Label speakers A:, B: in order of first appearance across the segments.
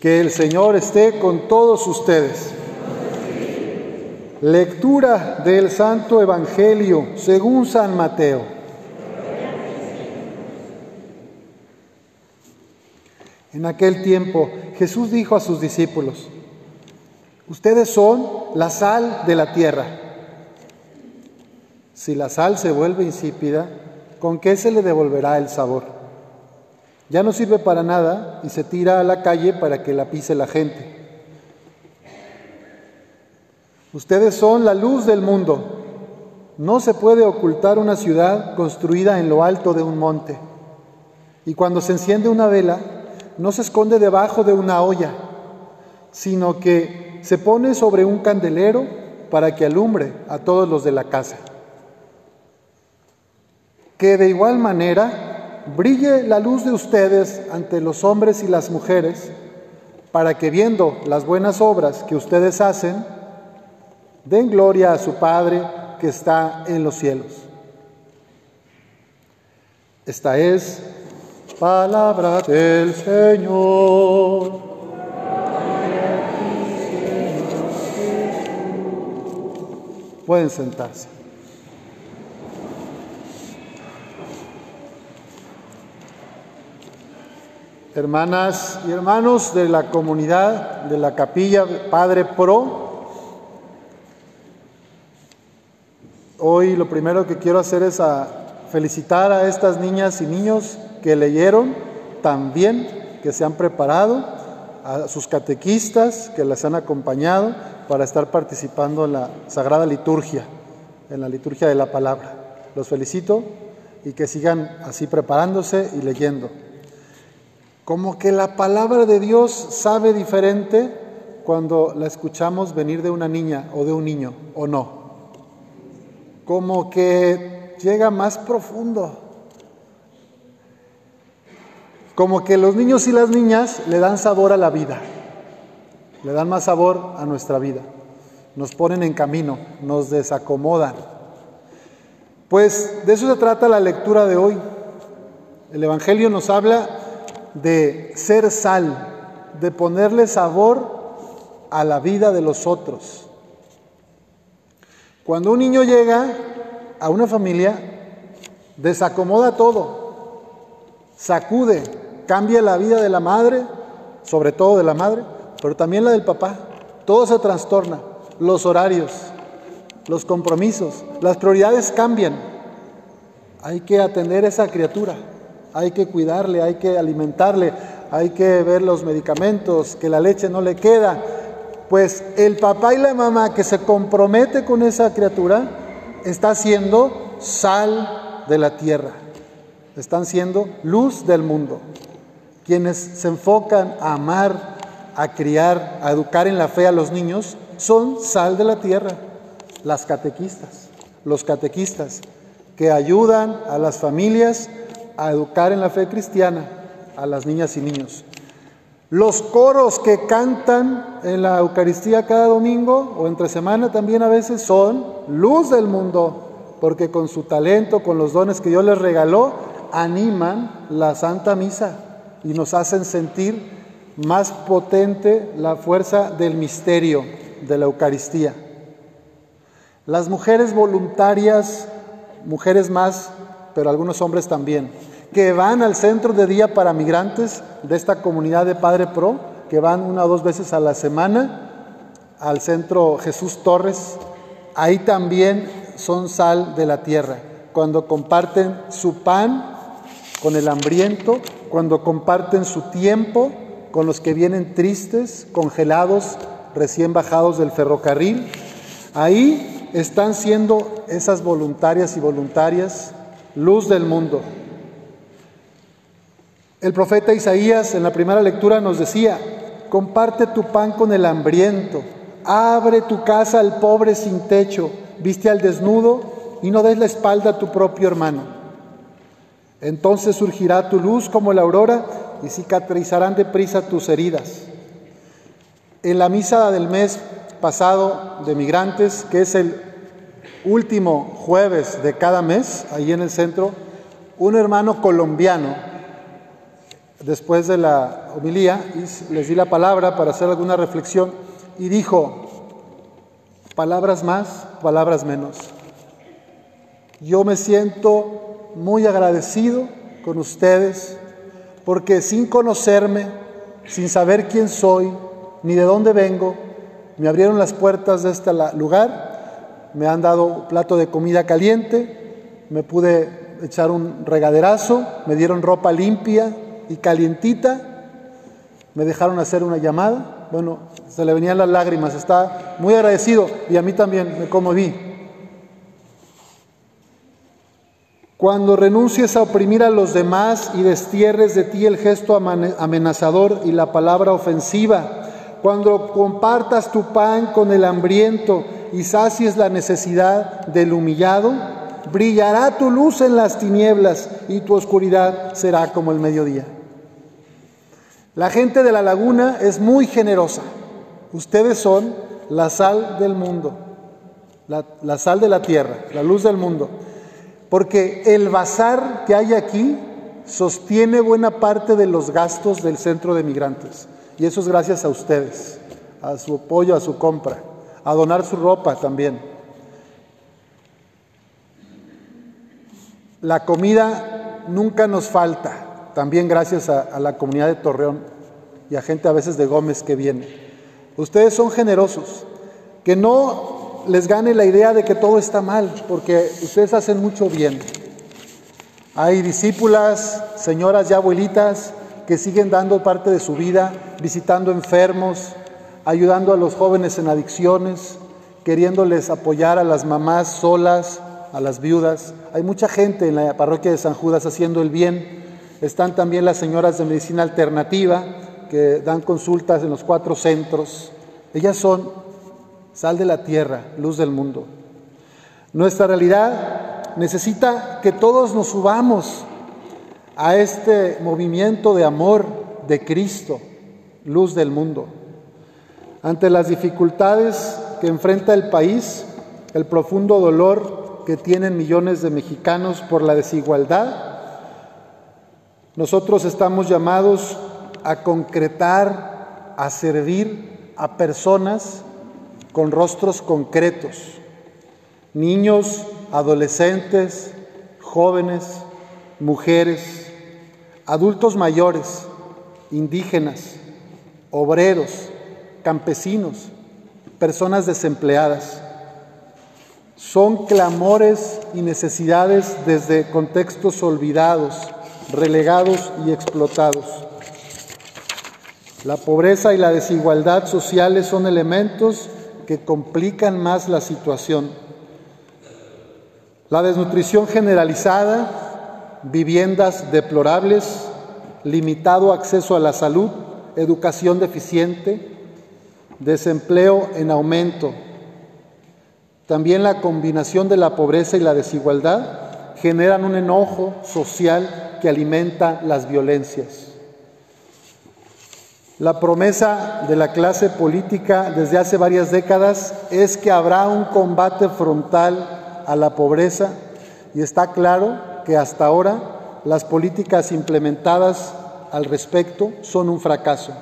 A: Que el Señor esté con todos ustedes. Lectura del Santo Evangelio según San Mateo. En aquel tiempo Jesús dijo a sus discípulos, ustedes son la sal de la tierra. Si la sal se vuelve insípida, ¿con qué se le devolverá el sabor? Ya no sirve para nada y se tira a la calle para que la pise la gente. Ustedes son la luz del mundo. No se puede ocultar una ciudad construida en lo alto de un monte. Y cuando se enciende una vela, no se esconde debajo de una olla, sino que se pone sobre un candelero para que alumbre a todos los de la casa. Que de igual manera brille la luz de ustedes ante los hombres y las mujeres, para que viendo las buenas obras que ustedes hacen, den gloria a su Padre que está en los cielos. Esta es palabra del Señor. Pueden sentarse. hermanas y hermanos de la comunidad de la capilla Padre Pro. Hoy lo primero que quiero hacer es felicitar a estas niñas y niños que leyeron también, que se han preparado, a sus catequistas que las han acompañado para estar participando en la Sagrada Liturgia, en la liturgia de la palabra. Los felicito y que sigan así preparándose y leyendo. Como que la palabra de Dios sabe diferente cuando la escuchamos venir de una niña o de un niño, ¿o no? Como que llega más profundo. Como que los niños y las niñas le dan sabor a la vida, le dan más sabor a nuestra vida, nos ponen en camino, nos desacomodan. Pues de eso se trata la lectura de hoy. El Evangelio nos habla de ser sal, de ponerle sabor a la vida de los otros. Cuando un niño llega a una familia, desacomoda todo, sacude, cambia la vida de la madre, sobre todo de la madre, pero también la del papá. Todo se trastorna, los horarios, los compromisos, las prioridades cambian. Hay que atender a esa criatura hay que cuidarle, hay que alimentarle, hay que ver los medicamentos, que la leche no le queda. Pues el papá y la mamá que se compromete con esa criatura está siendo sal de la tierra, están siendo luz del mundo. Quienes se enfocan a amar, a criar, a educar en la fe a los niños, son sal de la tierra, las catequistas, los catequistas, que ayudan a las familias a educar en la fe cristiana a las niñas y niños. Los coros que cantan en la Eucaristía cada domingo o entre semana también a veces son luz del mundo, porque con su talento, con los dones que Dios les regaló, animan la Santa Misa y nos hacen sentir más potente la fuerza del misterio de la Eucaristía. Las mujeres voluntarias, mujeres más, pero algunos hombres también, que van al centro de día para migrantes de esta comunidad de Padre Pro, que van una o dos veces a la semana al centro Jesús Torres. Ahí también son sal de la tierra, cuando comparten su pan con el hambriento, cuando comparten su tiempo con los que vienen tristes, congelados, recién bajados del ferrocarril. Ahí están siendo esas voluntarias y voluntarias luz del mundo. El profeta Isaías en la primera lectura nos decía, comparte tu pan con el hambriento, abre tu casa al pobre sin techo, viste al desnudo y no des la espalda a tu propio hermano. Entonces surgirá tu luz como la aurora y cicatrizarán deprisa tus heridas. En la misa del mes pasado de migrantes, que es el último jueves de cada mes, ahí en el centro, un hermano colombiano, después de la homilía, les di la palabra para hacer alguna reflexión y dijo, palabras más, palabras menos. Yo me siento muy agradecido con ustedes porque sin conocerme, sin saber quién soy, ni de dónde vengo, me abrieron las puertas de este lugar, me han dado plato de comida caliente, me pude echar un regaderazo, me dieron ropa limpia y calientita, me dejaron hacer una llamada, bueno, se le venían las lágrimas, está muy agradecido y a mí también me conmoví. Cuando renuncies a oprimir a los demás y destierres de ti el gesto amenazador y la palabra ofensiva, cuando compartas tu pan con el hambriento y sacies la necesidad del humillado, brillará tu luz en las tinieblas y tu oscuridad será como el mediodía. La gente de la laguna es muy generosa. Ustedes son la sal del mundo, la, sal de la tierra, la luz del mundo. Porque el bazar que hay aquí sostiene buena parte de los gastos del centro de migrantes. Y eso es gracias a ustedes, a su apoyo, a su compra, a donar su ropa también. La comida nunca nos falta, también gracias a, la comunidad de Torreón y a gente a veces de Gómez que viene. Ustedes son generosos, que no les gane la idea de que todo está mal, porque ustedes hacen mucho bien. Hay discípulas, señoras y abuelitas que siguen dando parte de su vida, visitando enfermos, ayudando a los jóvenes en adicciones, queriéndoles apoyar a las mamás solas, a las viudas. Hay mucha gente en la parroquia de San Judas haciendo el bien. Están también las señoras de medicina alternativa que dan consultas en los cuatro centros. Ellas son sal de la tierra, luz del mundo. Nuestra realidad necesita que todos nos subamos a este movimiento de amor de Cristo, luz del mundo. Ante las dificultades que enfrenta el país, el profundo dolor que tienen millones de mexicanos por la desigualdad, nosotros estamos llamados a concretar, a servir a personas con rostros concretos, niños, adolescentes, jóvenes, mujeres, adultos mayores, indígenas, obreros, campesinos, personas desempleadas. Son clamores y necesidades desde contextos olvidados, relegados y explotados. La pobreza y la desigualdad sociales son elementos que complican más la situación. La desnutrición generalizada viviendas deplorables, limitado acceso a la salud, educación deficiente, desempleo en aumento. También la combinación de la pobreza y la desigualdad generan un enojo social que alimenta las violencias. La promesa de la clase política desde hace varias décadas es que habrá un combate frontal a la pobreza y está claro que hasta ahora las políticas implementadas al respecto son un fracaso.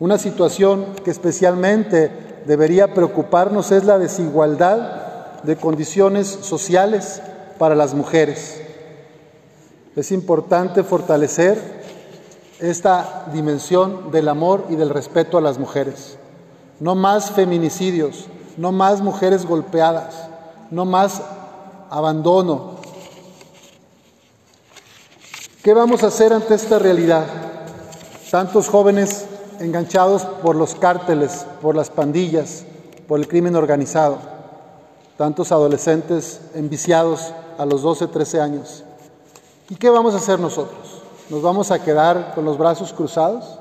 A: Una situación que especialmente debería preocuparnos es la desigualdad de condiciones sociales para las mujeres. Es importante fortalecer esta dimensión del amor y del respeto a las mujeres. No más feminicidios, no más mujeres golpeadas, no más abandono, ¿Qué vamos a hacer ante esta realidad? Tantos jóvenes enganchados por los cárteles, por las pandillas, por el crimen organizado, tantos adolescentes enviciados a los 12, 13 años. ¿Y qué vamos a hacer nosotros? ¿Nos vamos a quedar con los brazos cruzados?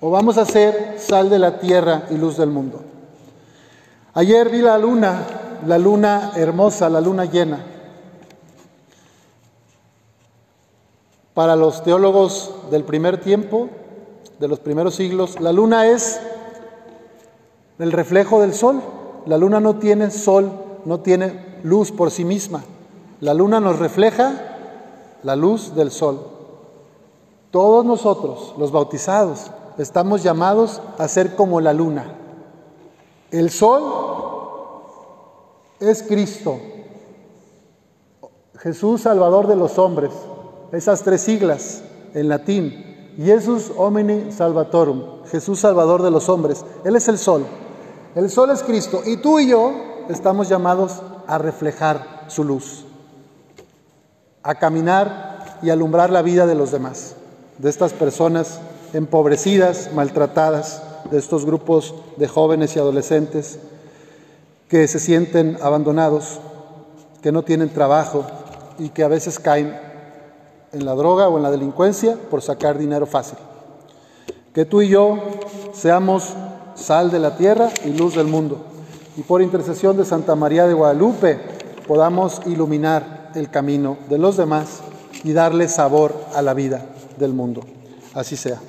A: ¿O vamos a ser sal de la tierra y luz del mundo? Ayer vi la luna la luna hermosa, la luna llena. Para los teólogos del primer tiempo, de los primeros siglos, la luna es el reflejo del sol. La luna no tiene sol, no tiene luz por sí misma. La luna nos refleja la luz del sol. Todos nosotros, los bautizados, estamos llamados a ser como la luna. El sol es Cristo, Jesús Salvador de los hombres, esas tres siglas en latín, Jesus Homini Salvatorum, Jesús Salvador de los hombres, Él es el sol, el sol es Cristo y tú y yo estamos llamados a reflejar su luz, a caminar y alumbrar la vida de los demás, de estas personas empobrecidas, maltratadas, de estos grupos de jóvenes y adolescentes que se sienten abandonados, que no tienen trabajo y que a veces caen en la droga o en la delincuencia por sacar dinero fácil. Que tú y yo seamos sal de la tierra y luz del mundo. Y por intercesión de Santa María de Guadalupe podamos iluminar el camino de los demás y darle sabor a la vida del mundo. Así sea.